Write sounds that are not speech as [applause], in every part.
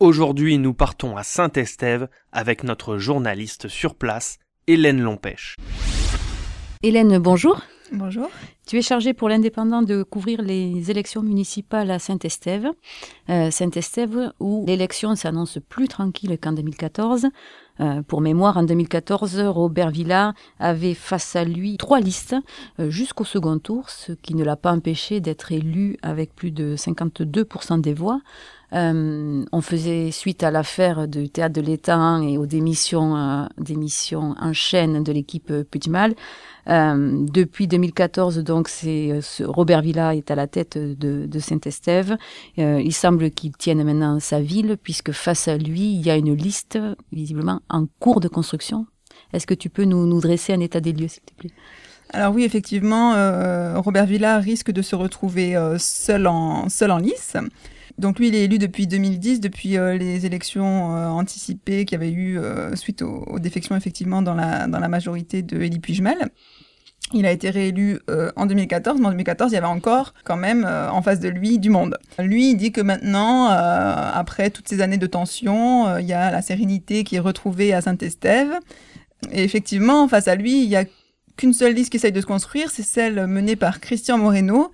Aujourd'hui, nous partons à Saint-Estève avec notre journaliste sur place, Hélène Lompèche. Hélène, bonjour. Bonjour. Tu es chargée pour l'indépendant de couvrir les élections municipales à Saint-Estève. Euh, Saint-Estève, où l'élection s'annonce plus tranquille qu'en 2014. Euh, pour mémoire, en 2014, Robert Villa avait face à lui trois listes euh, jusqu'au second tour, ce qui ne l'a pas empêché d'être élu avec plus de 52% des voix. On faisait suite à l'affaire du théâtre de l'État et aux démissions, en chaîne de l'équipe. Euh, depuis 2014, donc, c'est Robert Villa est à la tête de, Saint-Estève. il semble qu'il tienne maintenant sa ville, puisque face à lui, il y a une liste visiblement en cours de construction. Est-ce que tu peux nous, dresser un état des lieux, s'il te plaît? Alors oui, effectivement, Robert Villa risque de se retrouver seul en seul lice. Donc lui, il est élu depuis 2010, depuis euh, les élections euh, anticipées qu'il y avait eu euh, suite aux, défections effectivement dans la, majorité de Elie Pujmel. Il a été réélu en 2014, mais en 2014, il y avait encore quand même en face de lui du monde. Lui, il dit que maintenant, après toutes ces années de tension, il y a la sérénité qui est retrouvée à Saint-Estève. Et effectivement, face à lui, il n'y a qu'une seule liste qui essaye de se construire, c'est celle menée par Christian Moreno,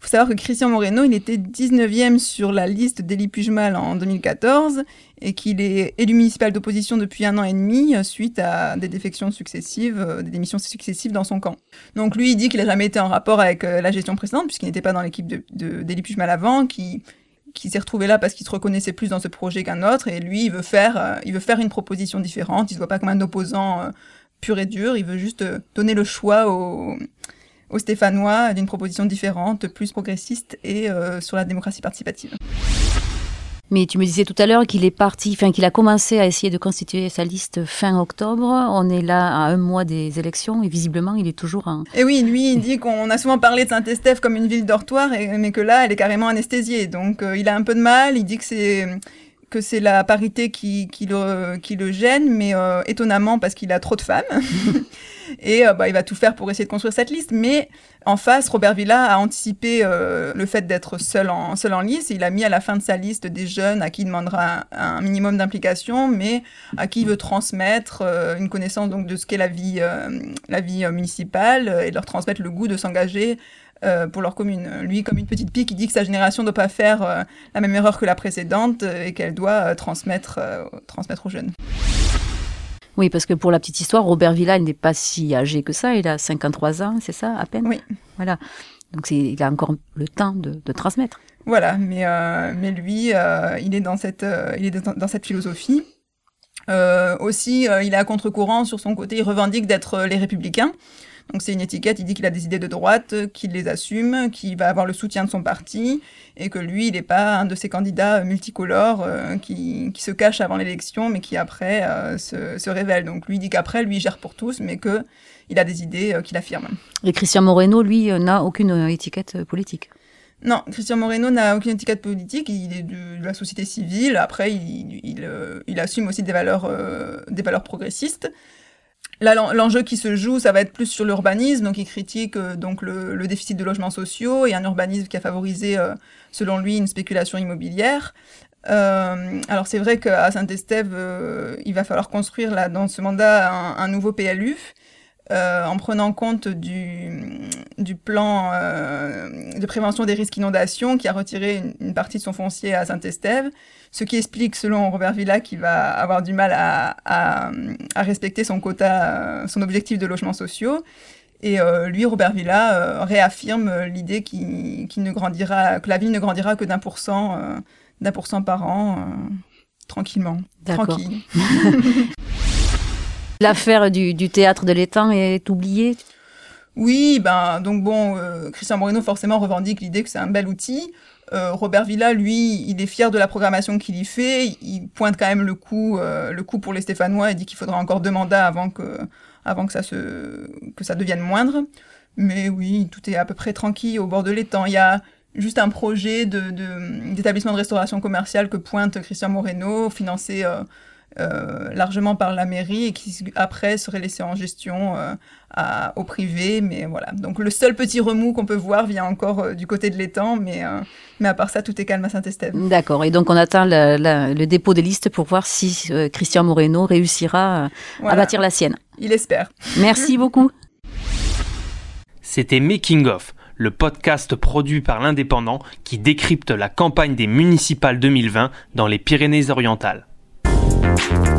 il faut savoir que Christian Moreno, il était 19e sur la liste d'Élie Pujmal en 2014 et qu'il est élu municipal d'opposition depuis un an et demi euh, suite à des défections successives, euh, des démissions successives dans son camp. Donc lui, il dit qu'il n'a jamais été en rapport avec euh, la gestion précédente puisqu'il n'était pas dans l'équipe d'Élie de, Pujmal avant, qui qui s'est retrouvé là parce qu'il se reconnaissait plus dans ce projet qu'un autre. Et lui il veut faire il veut faire une proposition différente. Il se voit pas comme un opposant pur et dur. Il veut juste donner le choix aux aux Stéphanois d'une proposition différente, plus progressiste et euh, sur la démocratie participative. Mais tu me disais tout à l'heure qu'il est parti, enfin qu'il a commencé à essayer de constituer sa liste fin octobre. On est là à un mois des élections et visiblement il est toujours un. Et oui, lui il dit qu'on a souvent parlé de Saint-Estèphe comme une ville dortoir, mais que là elle est carrément anesthésiée. Donc euh, il a un peu de mal. Il dit que c'est que c'est la parité qui, qui, le, qui le gêne, mais euh, étonnamment parce qu'il a trop de femmes. [laughs] et euh, bah, il va tout faire pour essayer de construire cette liste. Mais en face, Robert Villa a anticipé euh, le fait d'être seul en, seul en liste. il a mis à la fin de sa liste des jeunes à qui il demandera un, minimum d'implication, mais à qui il veut transmettre une connaissance donc, de ce qu'est la vie, la vie municipale et leur transmettre le goût de s'engager euh, pour leur commune. Lui, comme une petite pique, il dit que sa génération ne doit pas faire euh, la même erreur que la précédente euh, et qu'elle doit transmettre, transmettre aux jeunes. Oui, parce que pour la petite histoire, Robert Villa, il n'est pas si âgé que ça. Il a 53 ans, c'est ça, à peine Oui. Voilà. Donc il a encore le temps de, transmettre. Voilà, mais, mais lui, il est dans cette, il est dans, cette philosophie. aussi, il est à contre-courant sur son côté, il revendique d'être les républicains. Donc c'est une étiquette, il dit qu'il a des idées de droite, qu'il les assume, qu'il va avoir le soutien de son parti, et que lui, il n'est pas un de ces candidats multicolores euh, qui, qui, se cachent avant l'élection, mais qui après euh, se, se révèle. Donc lui dit qu'après, lui, il gère pour tous, mais que il a des idées euh, qu'il affirme. Et Christian Moreno, lui, n'a aucune étiquette politique non, Christian Moreno n'a aucune étiquette politique, il est de, la société civile, après il, il, il assume aussi des valeurs, des valeurs progressistes. L'enjeu qui se joue, ça va être plus sur l'urbanisme. Donc, il critique euh, donc le, déficit de logements sociaux et un urbanisme qui a favorisé, euh, selon lui, une spéculation immobilière. Euh, alors, c'est vrai qu'à Saint-Estève, il va falloir construire là, dans ce mandat un, nouveau PLU. En prenant compte du, du plan de prévention des risques d'inondation qui a retiré une, une, partie de son foncier à Saint-Estève ce qui explique, selon Robert Villa, qu'il va avoir du mal à, à, respecter son quota, son objectif de logements sociaux. Et euh, lui, Robert Villa, euh, réaffirme l'idée qu'il ne grandira, que la ville ne grandira que d'un pour cent, euh, d'un pour cent par an, tranquillement. Tranquille. [laughs] L'affaire du, théâtre de l'étang est oubliée? Oui, ben donc bon, Christian Moreno forcément revendique l'idée que c'est un bel outil. Robert Villa, lui, il est fier de la programmation qu'il y fait. Il pointe quand même le coup, le coup pour les Stéphanois et dit qu'il faudra encore deux mandats avant que, avant que ça se, que ça devienne moindre. Mais oui, tout est à peu près tranquille au bord de l'étang. Il y a juste un projet d'établissement de, de, restauration commerciale que pointe Christian Moreno, financé euh, euh, largement par la mairie et qui après serait laissé en gestion euh, à, au privé. Mais voilà. Donc le seul petit remous qu'on peut voir vient encore du côté de l'étang, mais, mais à part ça, tout est calme à Saint-Estève. D'accord. Et donc on attend le dépôt des listes pour voir si Christian Moreno réussira à bâtir la sienne. Il espère. [laughs] Merci beaucoup. C'était Making of, le podcast produit par l'Indépendant qui décrypte la campagne des municipales 2020 dans les Pyrénées-Orientales. Thank you.